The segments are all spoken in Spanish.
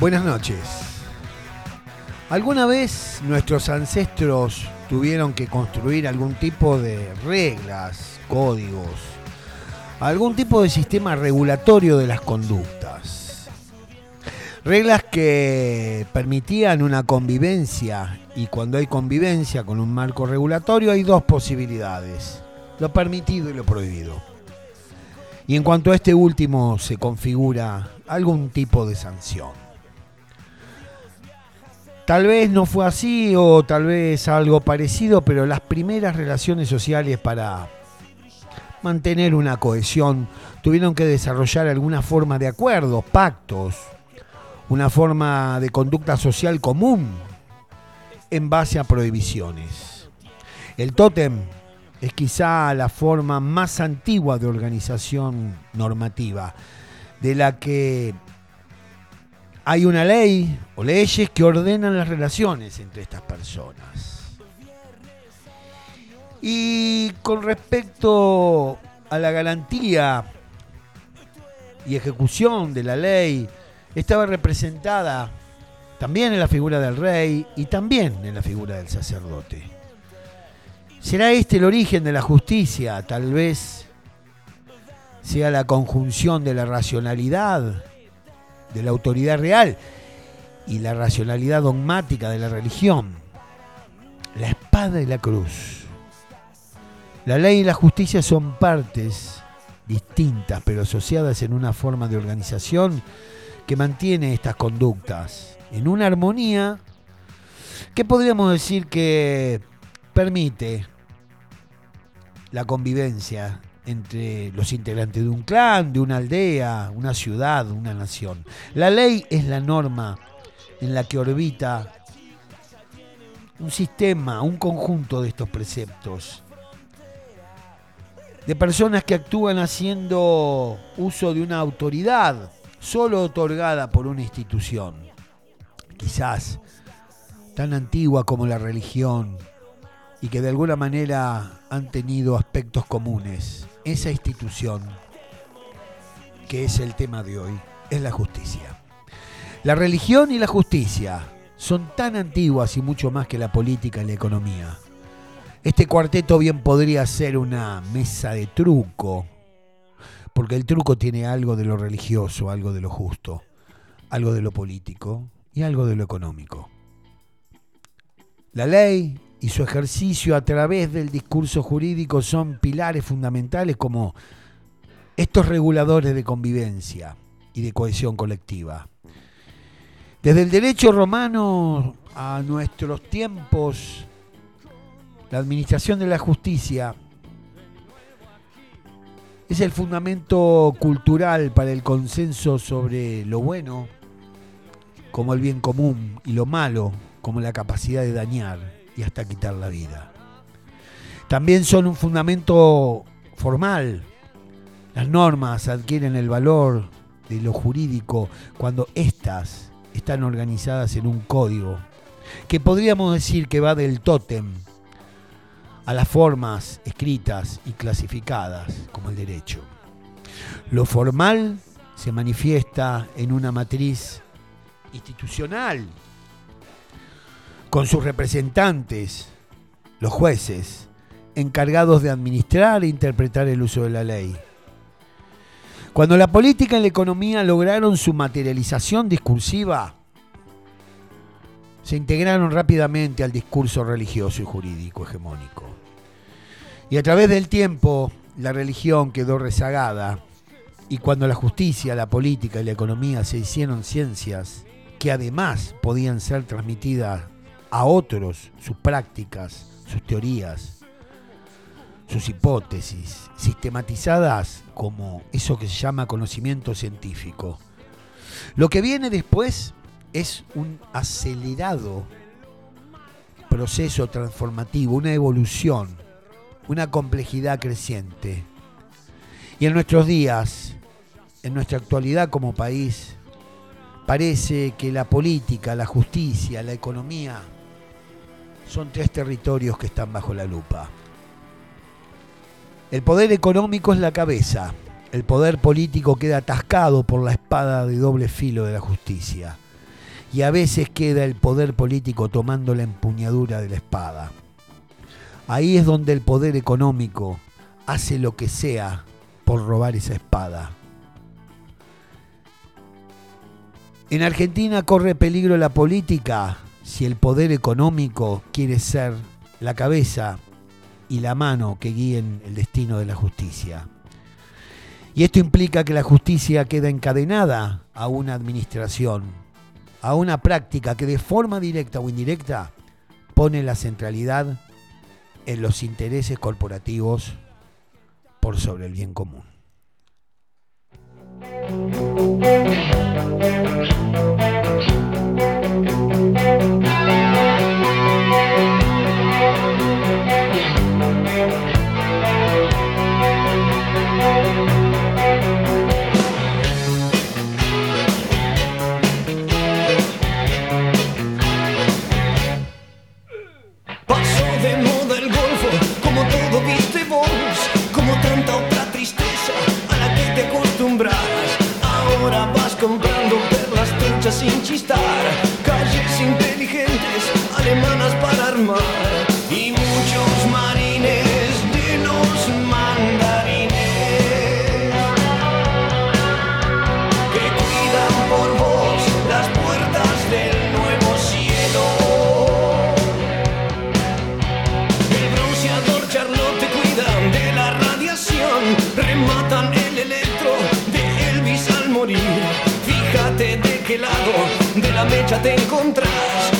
Buenas noches. ¿Alguna vez nuestros ancestros tuvieron que construir algún tipo de reglas, códigos, algún tipo de sistema regulatorio de las conductas? Reglas que permitían una convivencia y cuando hay convivencia con un marco regulatorio hay dos posibilidades, lo permitido y lo prohibido. Y en cuanto a este último se configura algún tipo de sanción. Tal vez no fue así o tal vez algo parecido, pero las primeras relaciones sociales para mantener una cohesión tuvieron que desarrollar alguna forma de acuerdos, pactos, una forma de conducta social común en base a prohibiciones. El tótem es quizá la forma más antigua de organización normativa, de la que hay una ley o leyes que ordenan las relaciones entre estas personas. Y con respecto a la garantía y ejecución de la ley, estaba representada también en la figura del rey y también en la figura del sacerdote. ¿Será este el origen de la justicia? Tal vez sea la conjunción de la racionalidad de la autoridad real y la racionalidad dogmática de la religión. La espada y la cruz. La ley y la justicia son partes distintas pero asociadas en una forma de organización que mantiene estas conductas en una armonía que podríamos decir que permite la convivencia entre los integrantes de un clan, de una aldea, una ciudad, una nación. La ley es la norma en la que orbita un sistema, un conjunto de estos preceptos, de personas que actúan haciendo uso de una autoridad solo otorgada por una institución, quizás tan antigua como la religión, y que de alguna manera han tenido aspectos comunes esa institución, que es el tema de hoy, es la justicia. La religión y la justicia son tan antiguas y mucho más que la política y la economía. Este cuarteto bien podría ser una mesa de truco, porque el truco tiene algo de lo religioso, algo de lo justo, algo de lo político y algo de lo económico. La ley, y su ejercicio a través del discurso jurídico son pilares fundamentales como estos reguladores de convivencia y de cohesión colectiva. Desde el derecho romano a nuestros tiempos, la administración de la justicia es el fundamento cultural para el consenso sobre lo bueno como el bien común y lo malo como la capacidad de dañar y hasta quitar la vida. También son un fundamento formal. Las normas adquieren el valor de lo jurídico cuando éstas están organizadas en un código, que podríamos decir que va del tótem a las formas escritas y clasificadas como el derecho. Lo formal se manifiesta en una matriz institucional con sus representantes, los jueces, encargados de administrar e interpretar el uso de la ley. Cuando la política y la economía lograron su materialización discursiva, se integraron rápidamente al discurso religioso y jurídico hegemónico. Y a través del tiempo, la religión quedó rezagada, y cuando la justicia, la política y la economía se hicieron ciencias que además podían ser transmitidas a otros sus prácticas, sus teorías, sus hipótesis, sistematizadas como eso que se llama conocimiento científico. Lo que viene después es un acelerado proceso transformativo, una evolución, una complejidad creciente. Y en nuestros días, en nuestra actualidad como país, parece que la política, la justicia, la economía son tres territorios que están bajo la lupa. El poder económico es la cabeza, el poder político queda atascado por la espada de doble filo de la justicia y a veces queda el poder político tomando la empuñadura de la espada. Ahí es donde el poder económico hace lo que sea por robar esa espada. En Argentina corre peligro la política si el poder económico quiere ser la cabeza y la mano que guíen el destino de la justicia. Y esto implica que la justicia queda encadenada a una administración, a una práctica que de forma directa o indirecta pone la centralidad en los intereses corporativos por sobre el bien común. De la mecha te encontrás.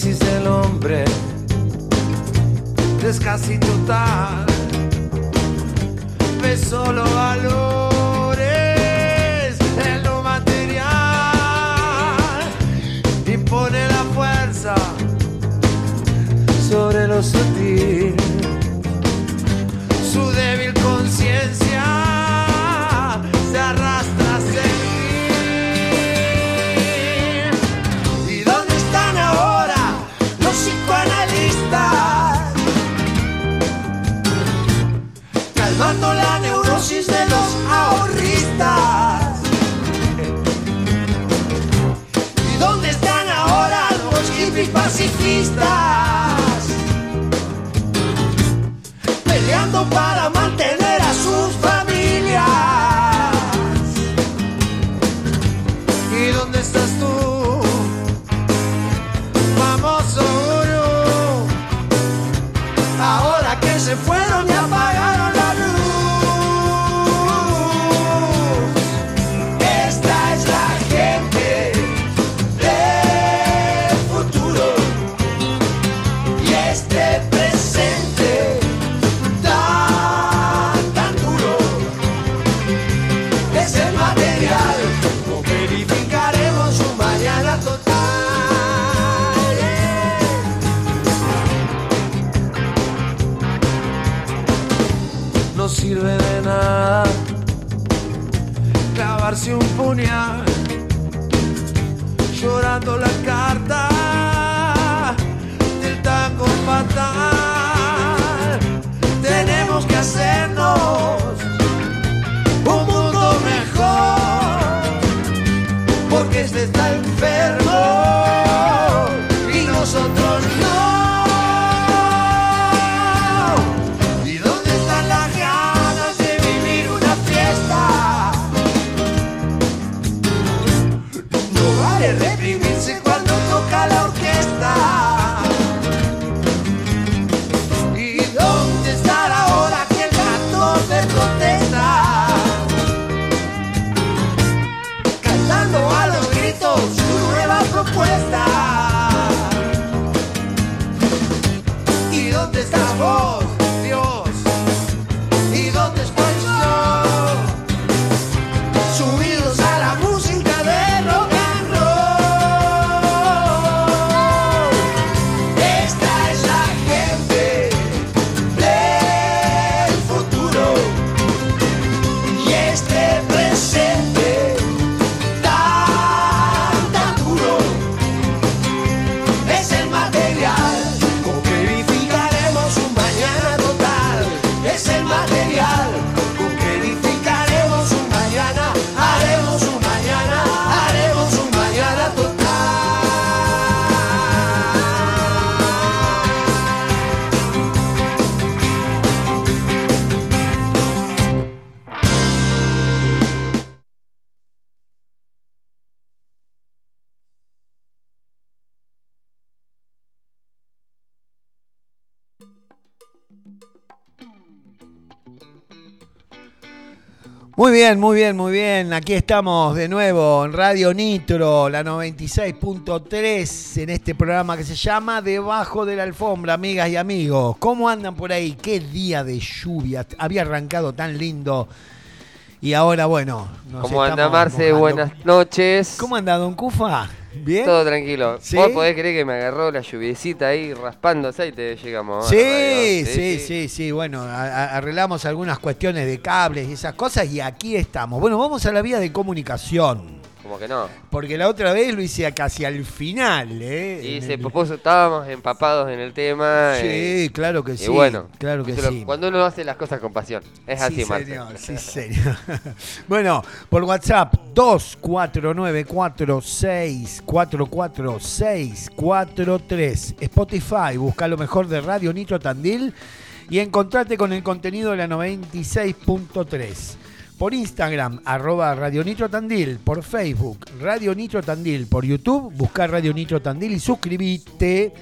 crisis del hombre es casi total. Ve solo a luz. nobody. no sirve de nada clavarse un puñal llorando la carta del tango fatal. Tenemos que hacernos un mundo mejor porque este está enfermo. Muy bien, muy bien, muy bien. Aquí estamos de nuevo en Radio Nitro, la 96.3, en este programa que se llama Debajo de la Alfombra, amigas y amigos. ¿Cómo andan por ahí? Qué día de lluvia. Había arrancado tan lindo. Y ahora, bueno. nos ¿Cómo anda Marce? mojando. Buenas noches. ¿Cómo anda, don Cufa? ¿Bien? Todo tranquilo. ¿Sí? ¿Vos podés creer que me agarró la lluviecita ahí raspándose y te llegamos? Sí, radio? sí, sí, sí, Bueno, arreglamos algunas cuestiones de cables y esas cosas y aquí estamos. Bueno, vamos a la vía de comunicación. Como que no. Porque la otra vez lo hice casi al final, ¿eh? Y se el- estábamos empapados en el tema. eh, Sí, claro que y sí. bueno, claro que sí. cuando uno hace las cosas con pasión. Es así, sí, Marce. señor, sí, señor. bueno, por WhatsApp 2494644643. Spotify, busca lo mejor de Radio Nitro Tandil y encontrate con el contenido de la 96.3. Por Instagram, arroba Radio Nitro Tandil. Por Facebook, Radio Nitro Tandil. Por YouTube, buscar Radio Nitro Tandil y suscribite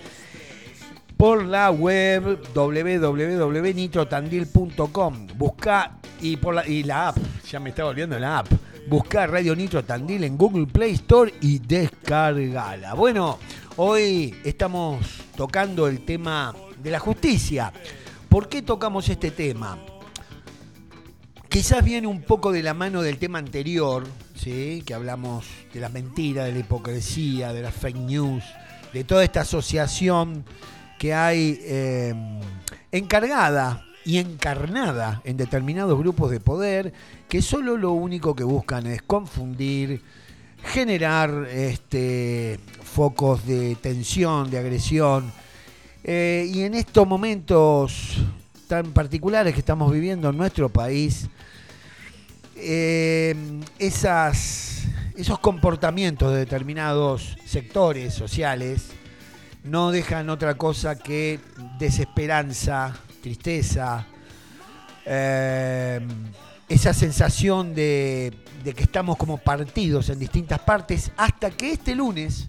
por la web www.nitrotandil.com. Busca y por la, y la app, ya me está volviendo la app. Busca Radio Nitro Tandil en Google Play Store y descargala. Bueno, hoy estamos tocando el tema de la justicia. ¿Por qué tocamos este tema? Quizás viene un poco de la mano del tema anterior, ¿sí? que hablamos de la mentira, de la hipocresía, de las fake news, de toda esta asociación que hay eh, encargada y encarnada en determinados grupos de poder que solo lo único que buscan es confundir, generar este, focos de tensión, de agresión. Eh, y en estos momentos tan particulares que estamos viviendo en nuestro país, eh, esas, esos comportamientos de determinados sectores sociales no dejan otra cosa que desesperanza, tristeza, eh, esa sensación de, de que estamos como partidos en distintas partes, hasta que este lunes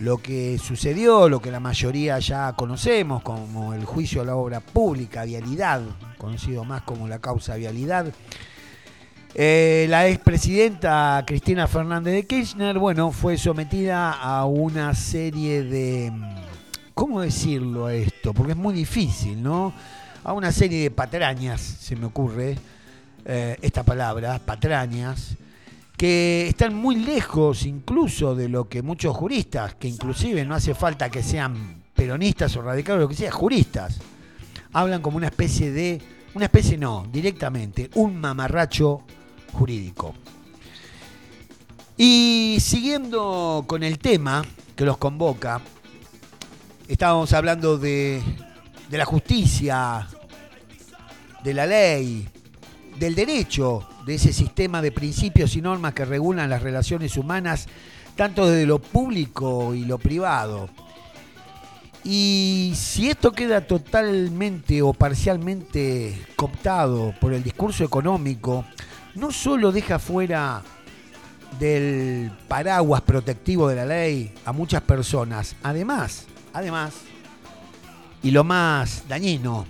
lo que sucedió, lo que la mayoría ya conocemos como el juicio a la obra pública, vialidad, conocido más como la causa vialidad, eh, la expresidenta Cristina Fernández de Kirchner, bueno, fue sometida a una serie de, ¿cómo decirlo esto? Porque es muy difícil, ¿no? A una serie de patrañas, se me ocurre eh, esta palabra, patrañas, que están muy lejos incluso de lo que muchos juristas, que inclusive no hace falta que sean peronistas o radicales, lo que sea, juristas, hablan como una especie de, una especie no, directamente, un mamarracho jurídico. Y siguiendo con el tema que los convoca, estábamos hablando de, de la justicia, de la ley, del derecho, de ese sistema de principios y normas que regulan las relaciones humanas, tanto desde lo público y lo privado. Y si esto queda totalmente o parcialmente cooptado por el discurso económico, no solo deja fuera del paraguas protectivo de la ley a muchas personas, además, además, y lo más dañino,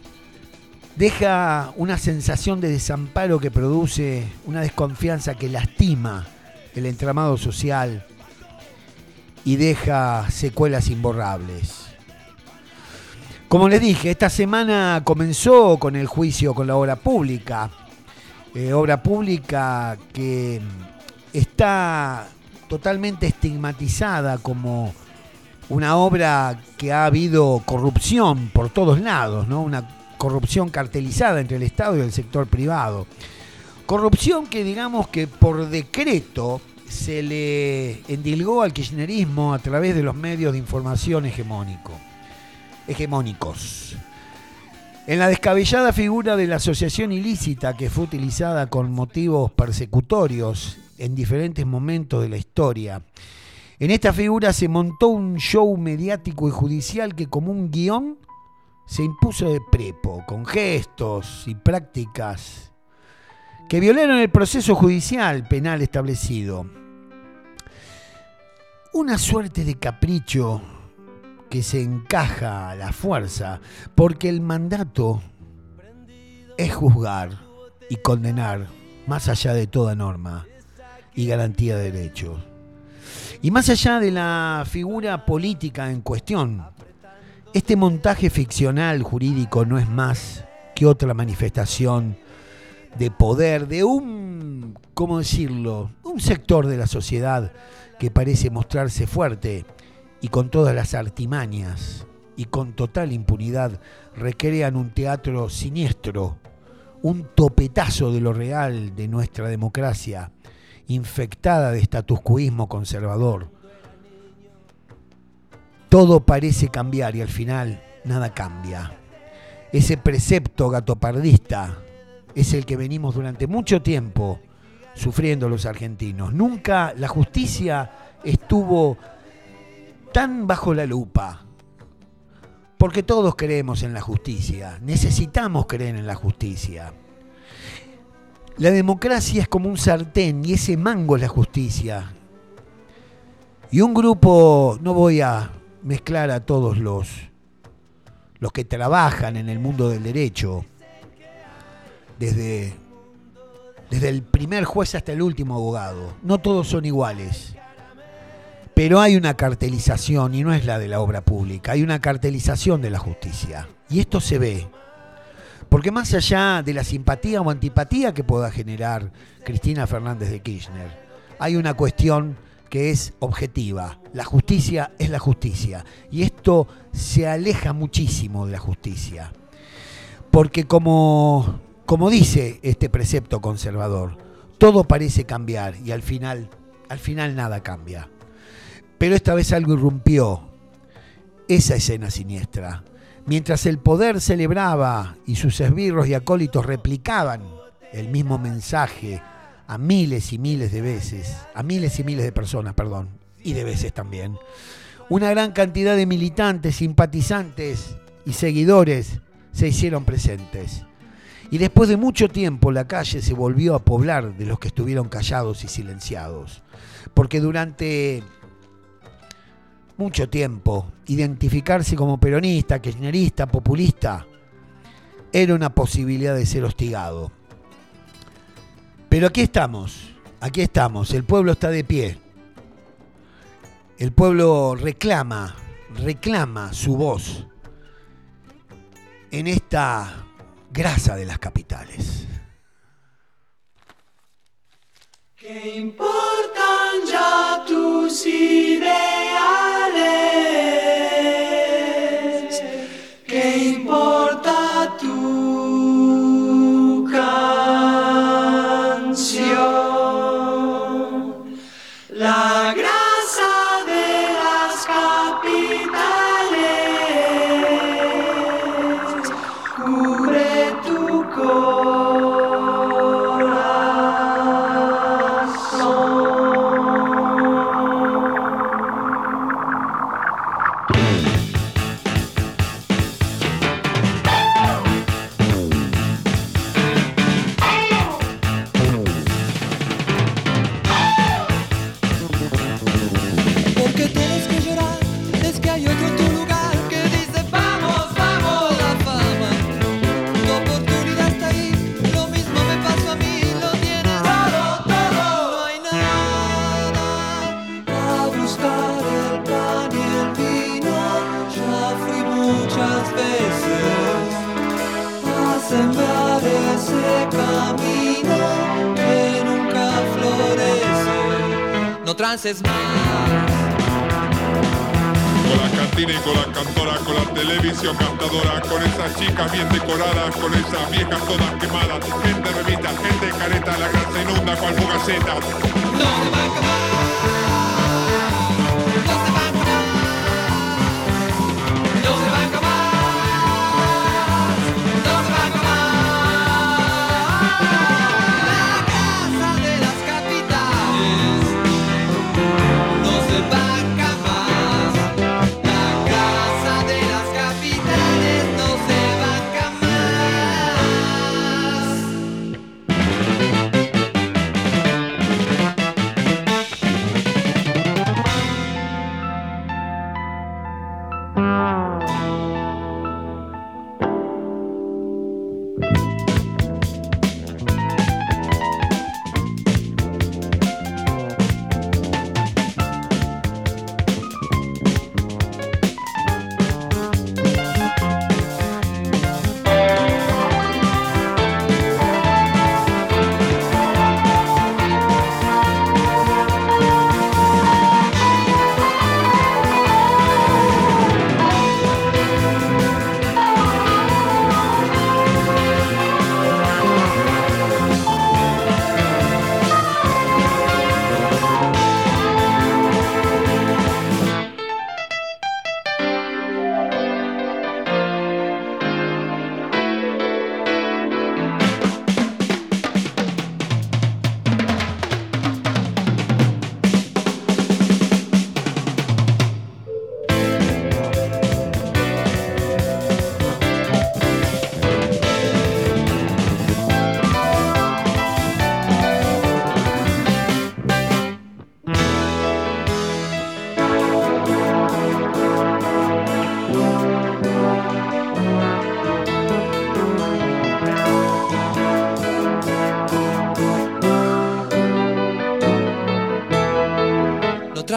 deja una sensación de desamparo que produce una desconfianza que lastima el entramado social y deja secuelas imborrables. Como les dije, esta semana comenzó con el juicio con la obra pública, eh, obra pública que está totalmente estigmatizada como una obra que ha habido corrupción por todos lados, ¿no? Corrupción cartelizada entre el Estado y el sector privado. Corrupción que digamos que por decreto se le endilgó al kirchnerismo a través de los medios de información hegemónico, hegemónicos. En la descabellada figura de la asociación ilícita que fue utilizada con motivos persecutorios en diferentes momentos de la historia, en esta figura se montó un show mediático y judicial que como un guion se impuso de prepo, con gestos y prácticas que violaron el proceso judicial penal establecido. Una suerte de capricho que se encaja a la fuerza, porque el mandato es juzgar y condenar más allá de toda norma y garantía de derechos. Y más allá de la figura política en cuestión, este montaje ficcional jurídico no es más que otra manifestación de poder de un, ¿cómo decirlo?, un sector de la sociedad que parece mostrarse fuerte y con todas las artimañas y con total impunidad recrean un teatro siniestro, un topetazo de lo real de nuestra democracia, infectada de estatuscuismo conservador. Todo parece cambiar y al final nada cambia. Ese precepto gatopardista es el que venimos durante mucho tiempo sufriendo los argentinos. Nunca la justicia estuvo tan bajo la lupa, porque todos creemos en la justicia, necesitamos creer en la justicia. La democracia es como un sartén y ese mango es la justicia. Y un grupo, no voy a mezclar a todos los, los que trabajan en el mundo del derecho, desde, desde el primer juez hasta el último abogado. No todos son iguales. Pero hay una cartelización, y no es la de la obra pública, hay una cartelización de la justicia. Y esto se ve. Porque más allá de la simpatía o antipatía que pueda generar Cristina Fernández de Kirchner, hay una cuestión que es objetiva. La justicia es la justicia. Y esto se aleja muchísimo de la justicia. Porque como como dice este precepto conservador, todo parece cambiar y al final, al final nada cambia. Pero esta vez algo irrumpió, esa escena siniestra. Mientras el poder celebraba y sus esbirros y acólitos replicaban el mismo mensaje a miles y miles de veces, a miles y miles de personas, perdón, y de veces también, una gran cantidad de militantes, simpatizantes y seguidores se hicieron presentes. Y después de mucho tiempo la calle se volvió a poblar de los que estuvieron callados y silenciados. Porque durante mucho tiempo identificarse como peronista, kirchnerista, populista, era una posibilidad de ser hostigado. Pero aquí estamos, aquí estamos, el pueblo está de pie. El pueblo reclama, reclama su voz en esta grasa de las capitales. ¿Qué importan ya tus ideales? Más. Con la cantina y con la cantora, con la televisión cantadora, con esas chicas bien decoradas, con esas viejas todas quemadas, gente remita, gente careta, la grasa inunda cual fugaceta. No se va a acabar.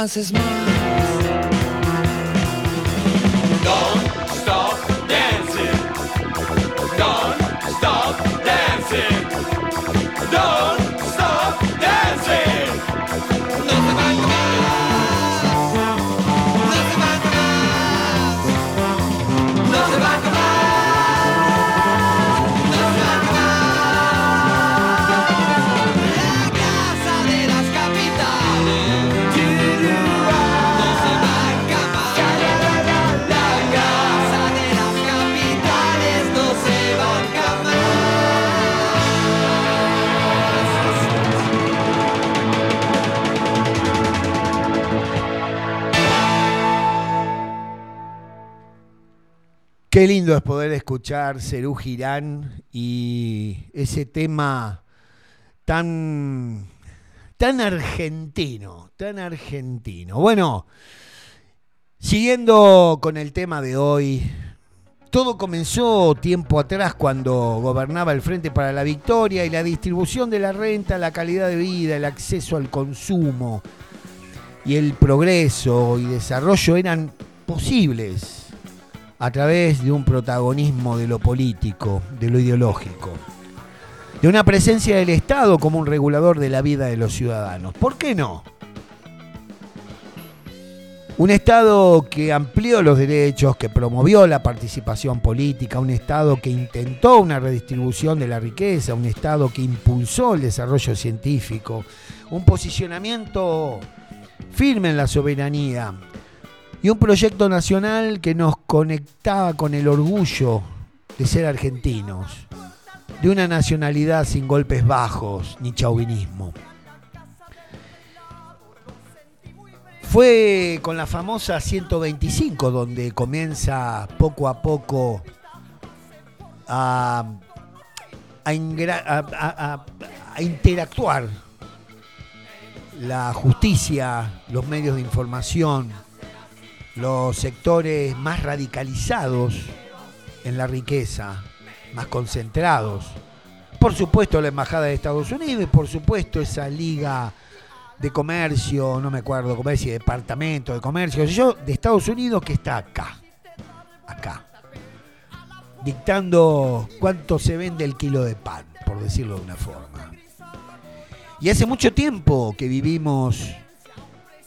Avances más. Qué lindo es poder escuchar Cerú Girán y ese tema tan, tan argentino, tan argentino. Bueno, siguiendo con el tema de hoy, todo comenzó tiempo atrás cuando gobernaba el Frente para la Victoria y la distribución de la renta, la calidad de vida, el acceso al consumo y el progreso y desarrollo eran posibles a través de un protagonismo de lo político, de lo ideológico, de una presencia del Estado como un regulador de la vida de los ciudadanos. ¿Por qué no? Un Estado que amplió los derechos, que promovió la participación política, un Estado que intentó una redistribución de la riqueza, un Estado que impulsó el desarrollo científico, un posicionamiento firme en la soberanía, y un proyecto nacional que nos conectaba con el orgullo de ser argentinos, de una nacionalidad sin golpes bajos ni chauvinismo. Fue con la famosa 125 donde comienza poco a poco a, interactuar la justicia, los medios de información, los sectores más radicalizados en la riqueza, más concentrados. Por supuesto la Embajada de Estados Unidos y por supuesto esa liga de comercio, no me acuerdo, comercio y departamento de comercio, yo, de Estados Unidos que está acá, acá, dictando cuánto se vende el kilo de pan, por decirlo de una forma. Y hace mucho tiempo que vivimos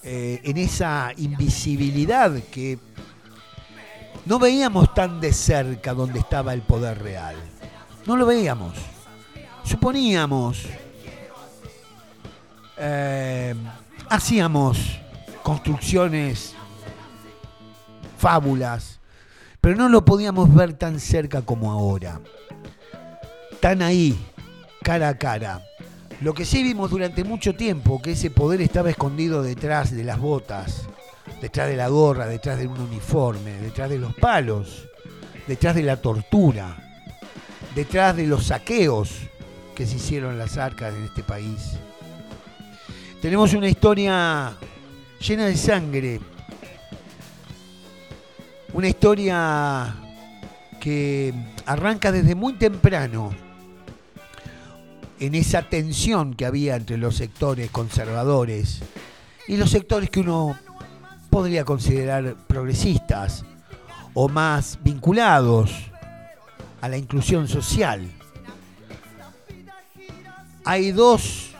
eh, en esa invisibilidad que no veíamos tan de cerca donde estaba el poder real. No lo veíamos. Suponíamos, eh, hacíamos construcciones, fábulas, pero no lo podíamos ver tan cerca como ahora. Tan ahí, cara a cara. Lo que sí vimos durante mucho tiempo, que ese poder estaba escondido detrás de las botas, detrás de la gorra, detrás de un uniforme, detrás de los palos, detrás de la tortura, detrás de los saqueos que se hicieron las arcas en este país. Tenemos una historia llena de sangre, una historia que arranca desde muy temprano en esa tensión que había entre los sectores conservadores y los sectores que uno podría considerar progresistas o más vinculados a la inclusión social. Hay dos,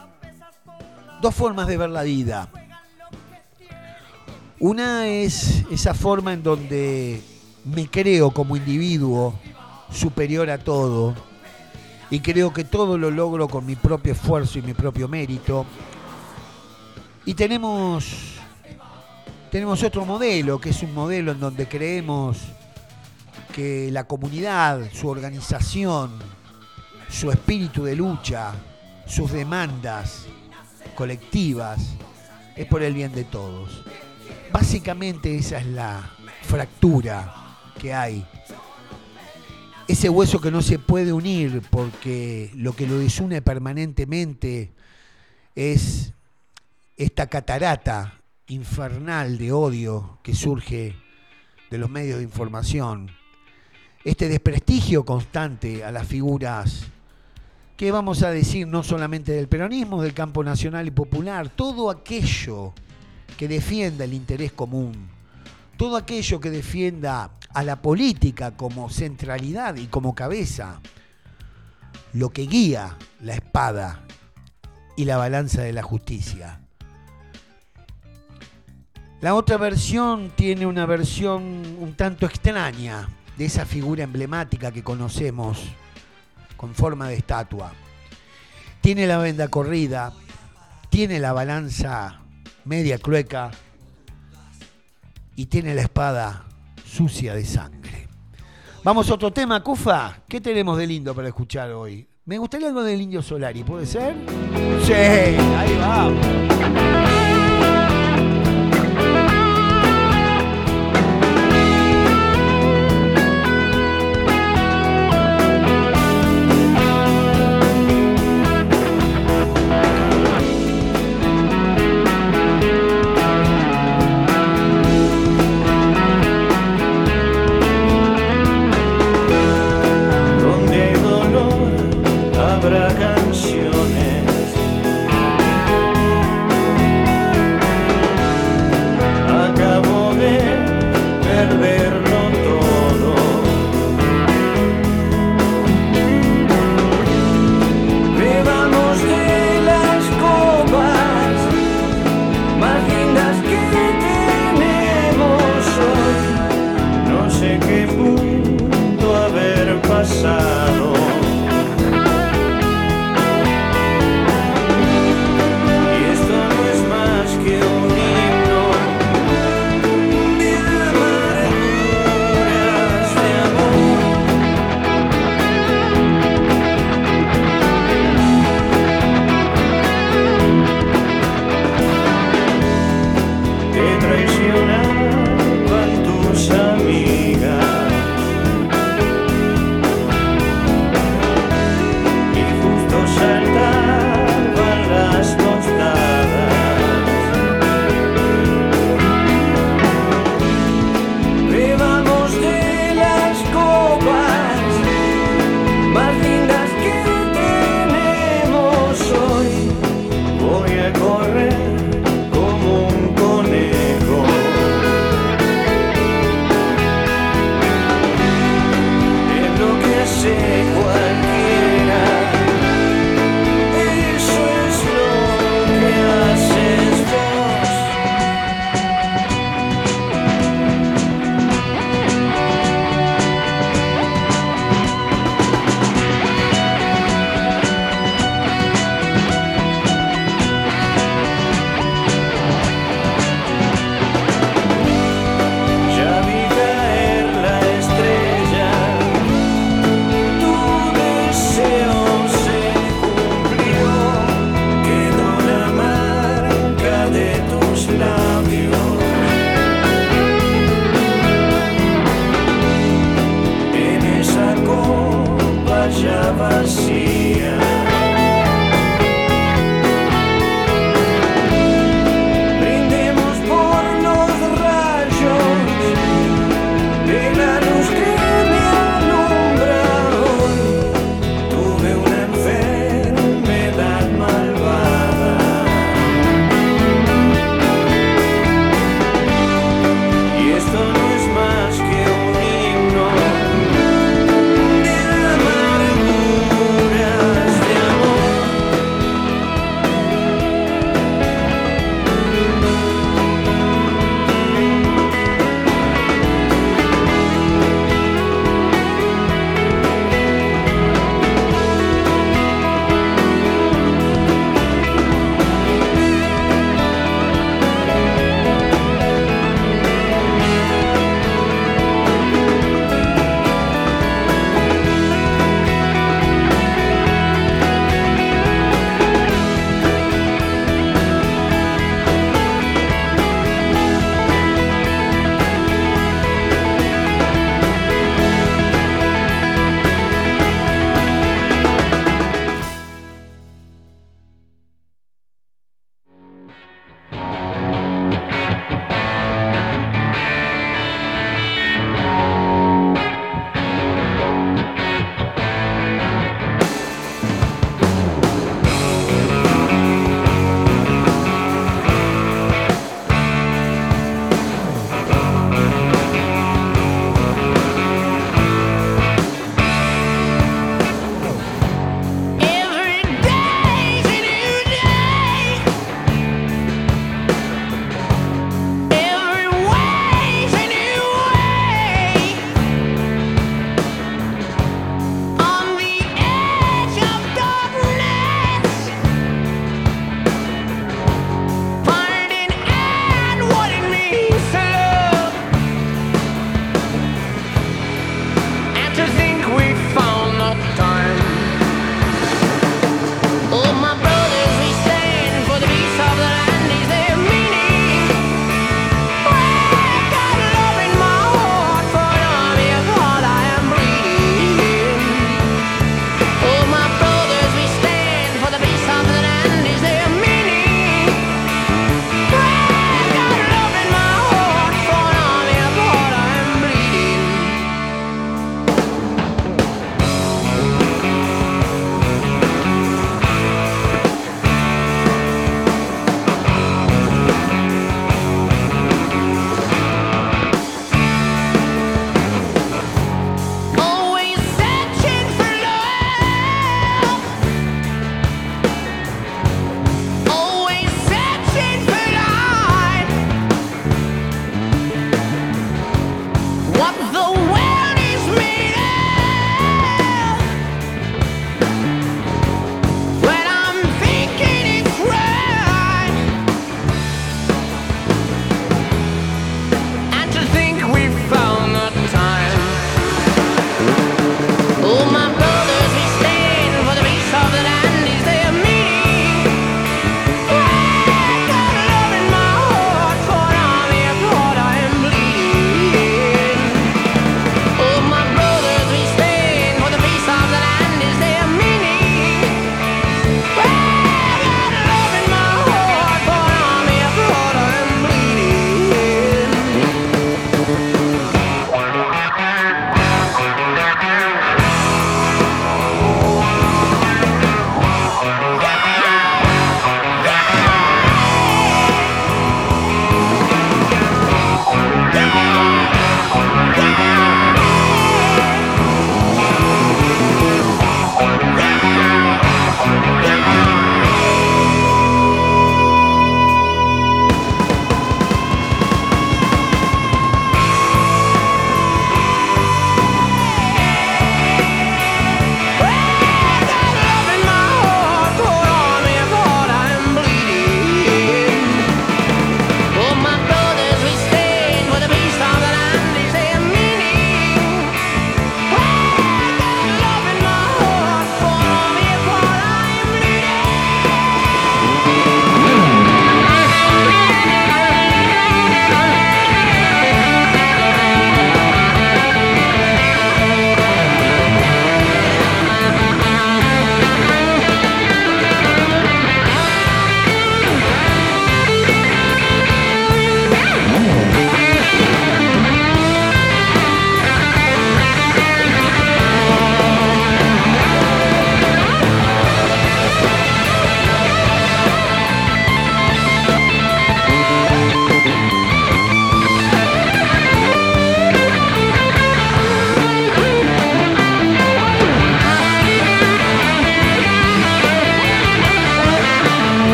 dos formas de ver la vida. Una es esa forma en donde me creo como individuo superior a todo y creo que todo lo logro con mi propio esfuerzo y mi propio mérito. Y tenemos tenemos otro modelo, que es un modelo en donde creemos que la comunidad, su organización, su espíritu de lucha, sus demandas colectivas, es por el bien de todos. Básicamente esa es la fractura que hay. Ese hueso que no se puede unir porque lo que lo desune permanentemente es esta catarata infernal de odio que surge de los medios de información, este desprestigio constante a las figuras que vamos a decir no solamente del peronismo, del campo nacional y popular, todo aquello que defienda el interés común, todo aquello que defienda a la política como centralidad y como cabeza, lo que guía la espada y la balanza de la justicia. La otra versión tiene una versión un tanto extraña de esa figura emblemática que conocemos con forma de estatua. Tiene la venda corrida, tiene la balanza media clueca y tiene la espada sucia de sangre. Vamos a otro tema, Cufa. ¿Qué tenemos de lindo para escuchar hoy? Me gustaría algo del Indio Solari, ¿puede ser? Sí, ahí vamos.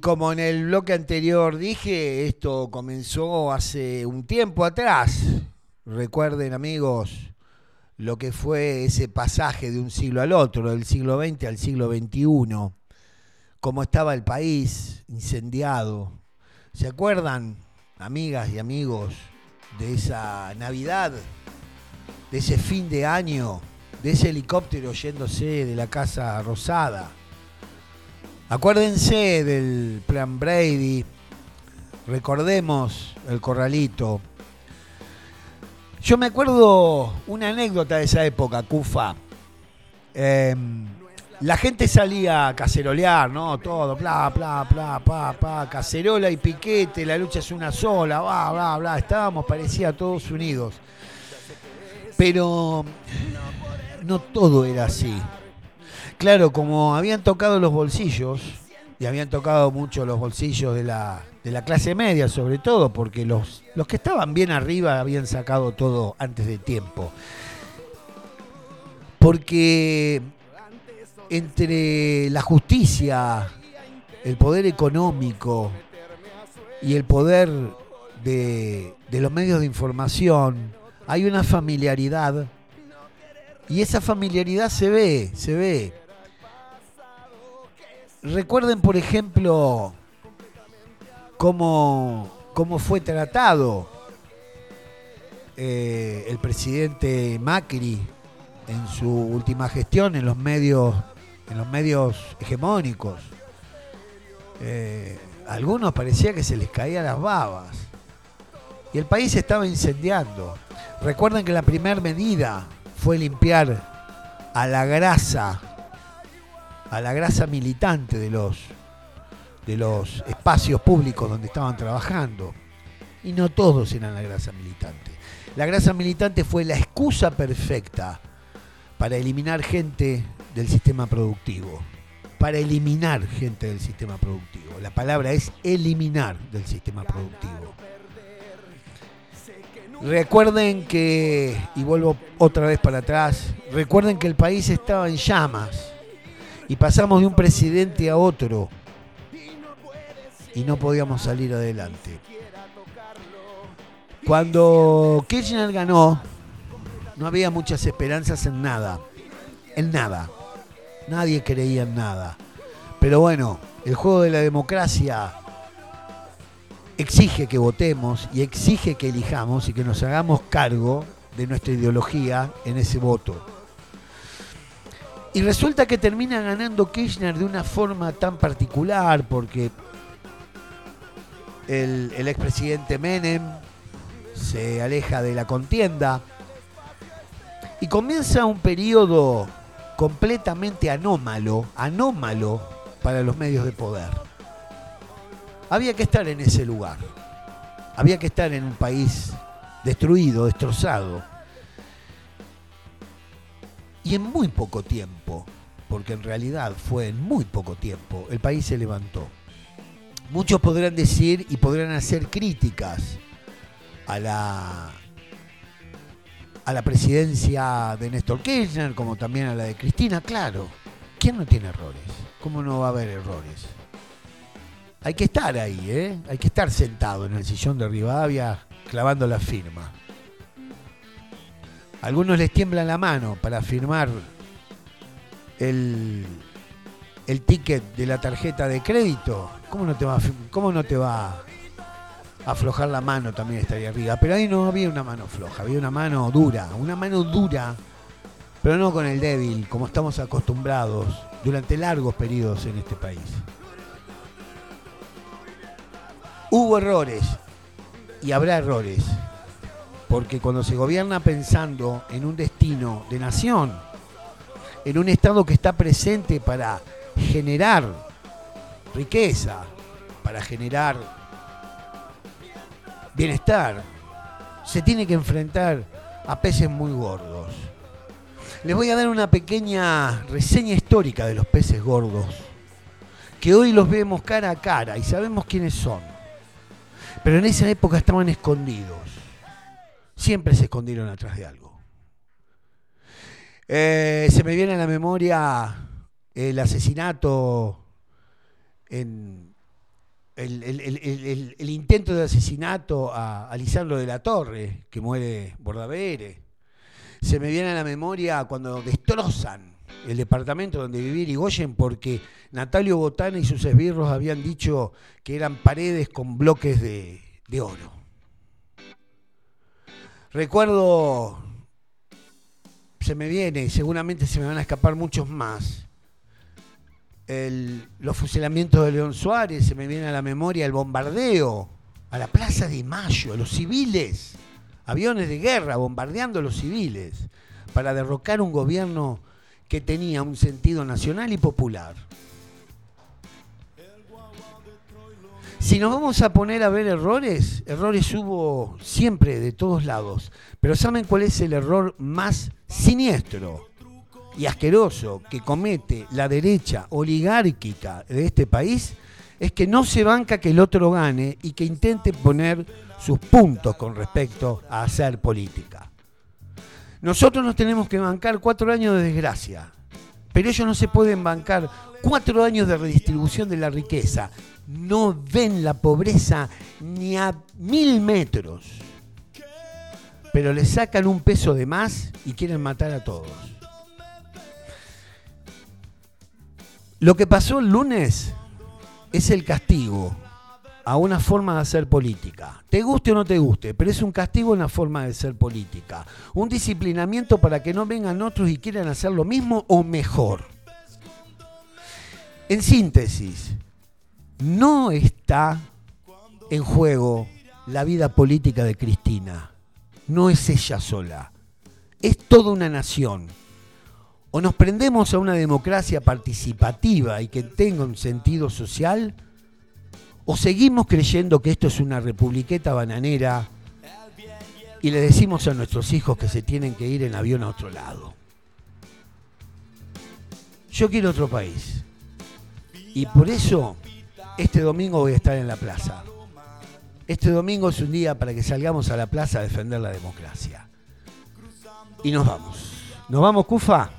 Como en el bloque anterior dije, esto comenzó hace un tiempo atrás. Recuerden, amigos, lo que fue ese pasaje de un siglo al otro, del siglo XX al siglo XXI, cómo estaba el país incendiado. ¿Se acuerdan, amigas y amigos, de esa Navidad, de ese fin de año, de ese helicóptero yéndose de la Casa Rosada? Acuérdense del plan Brady, recordemos el corralito. Yo me acuerdo una anécdota de esa época, Cufa. Em, la gente salía a cacerolear, ¿no? Todo, bla, bla, bla, bla, bla, cacerola y piquete, la lucha es una sola, bla, bla, bla. Estábamos, parecía, todos unidos. Pero no todo era así. Claro, como habían tocado los bolsillos, y habían tocado mucho los bolsillos de la, de la clase media, sobre todo, porque los, los que estaban bien arriba habían sacado todo antes de tiempo. Porque entre la justicia, el poder económico y el poder de, de los medios de información, hay una familiaridad. Y esa familiaridad se ve, se ve. Recuerden, por ejemplo, cómo, cómo fue tratado eh, el presidente Macri en su última gestión en los medios, en los medios hegemónicos. Eh, a algunos parecía que se les caían las babas. Y el país estaba incendiando. Recuerden que la primera medida fue limpiar a la grasa a la grasa militante de los, de los espacios públicos donde estaban trabajando. Y no todos eran la grasa militante. La grasa militante fue la excusa perfecta para eliminar gente del sistema productivo. Para eliminar gente del sistema productivo. La palabra es eliminar del sistema productivo. Recuerden que, y vuelvo otra vez para atrás, recuerden que el país estaba en llamas y pasamos de un presidente a otro y no podíamos salir adelante. Cuando Kirchner ganó, no había muchas esperanzas en nada, en nada. Nadie creía en nada. Pero bueno, el juego de la democracia exige que votemos y exige que elijamos y que nos hagamos cargo de nuestra ideología en ese voto. Y resulta que termina ganando Kirchner de una forma tan particular porque el, expresidente Menem se aleja de la contienda y comienza un periodo completamente anómalo, anómalo para los medios de poder. Había que estar en ese lugar, había que estar en un país destruido, destrozado, y en muy poco tiempo, porque en realidad fue en muy poco tiempo, el país se levantó. Muchos podrán decir y podrán hacer críticas a la, a la presidencia de Néstor Kirchner, como también a la de Cristina. Claro, ¿quién no tiene errores? ¿Cómo no va a haber errores? Hay que estar ahí, ¿eh? Hay que estar sentado en el sillón de Rivadavia clavando la firma. Algunos les tiembla la mano para firmar el, el ticket de la tarjeta de crédito. ¿Cómo no te va cómo no te va a aflojar la mano también estaría arriba? Pero ahí no había una mano floja, había una mano dura, una mano dura, pero no con el débil, como estamos acostumbrados durante largos periodos en este país. Hubo errores y habrá errores, porque cuando se gobierna pensando en un destino de nación, en un Estado que está presente para generar riqueza, para generar bienestar, se tiene que enfrentar a peces muy gordos. Les voy a dar una pequeña reseña histórica de los peces gordos, que hoy los vemos cara a cara y sabemos quiénes son. Pero en esa época estaban escondidos. Siempre se escondieron atrás de algo. Eh, se me viene a la memoria el asesinato el, intento de asesinato a, a Lisandro de la Torre, que muere Bordavere. Se me viene a la memoria cuando destrozan el departamento donde vivía Irigoyen porque Natalio Botana y sus esbirros habían dicho que eran paredes con bloques de oro. Recuerdo, se me viene, y seguramente se me van a escapar muchos más, el- los fusilamientos de León Suárez, se me viene a la memoria el bombardeo a la Plaza de Mayo, a los civiles, aviones de guerra bombardeando a los civiles para derrocar un gobierno que tenía un sentido nacional y popular. Si nos vamos a poner a ver errores, errores hubo siempre de todos lados. Pero ¿saben cuál es el error más siniestro y asqueroso que comete la derecha oligárquica de este país? Es que no se banca que el otro gane y que intente poner sus puntos con respecto a hacer política. Nosotros nos tenemos que bancar cuatro años de desgracia, pero ellos no se pueden bancar cuatro años de redistribución de la riqueza. No ven la pobreza ni a mil metros, pero le sacan un peso de más y quieren matar a todos. Lo que pasó el lunes es el castigo a una forma de hacer política. Te guste o no te guste, pero es un castigo a una forma de ser política. Un disciplinamiento para que no vengan otros y quieran hacer lo mismo o mejor. En síntesis, no está en juego la vida política de Cristina. No es ella sola. Es toda una nación. O nos prendemos a una democracia participativa y que tenga un sentido social, o seguimos creyendo que esto es una republiqueta bananera y le decimos a nuestros hijos que se tienen que ir en avión a otro lado. Yo quiero otro país. Y por eso este domingo voy a estar en la plaza. Este domingo es un día para que salgamos a la plaza a defender la democracia. Y nos vamos. ¿Nos vamos, Cufa?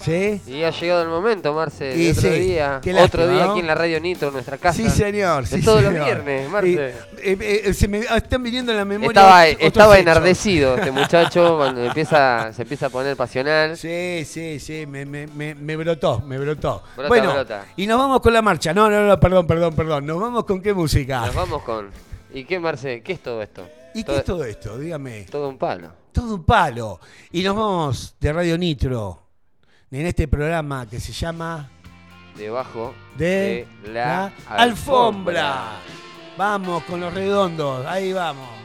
¿Sí? Y ha llegado el momento, Marce, de otro sí, día. Otro lástima, día ¿no? aquí en la Radio Nitro, nuestra casa. Sí, señor. De sí, todos los viernes, Marce. Y, eh, eh, se me están viniendo en la memoria. Estaba, enardecido este muchacho cuando empieza, se empieza a poner pasional. Sí, sí, sí, me, me, me, me brotó, me brotó. Brota, bueno, brota. y nos vamos con la marcha. No, no, no, perdón, perdón, perdón. Nos vamos con qué música. Nos vamos con. ¿Y qué, Marce? ¿Qué es todo esto? ¿Y qué es todo esto? Dígame. Todo un palo. Todo un palo. Y nos vamos de Radio Nitro en este programa que se llama Debajo De, de la, alfombra. Vamos con los redondos. Ahí vamos.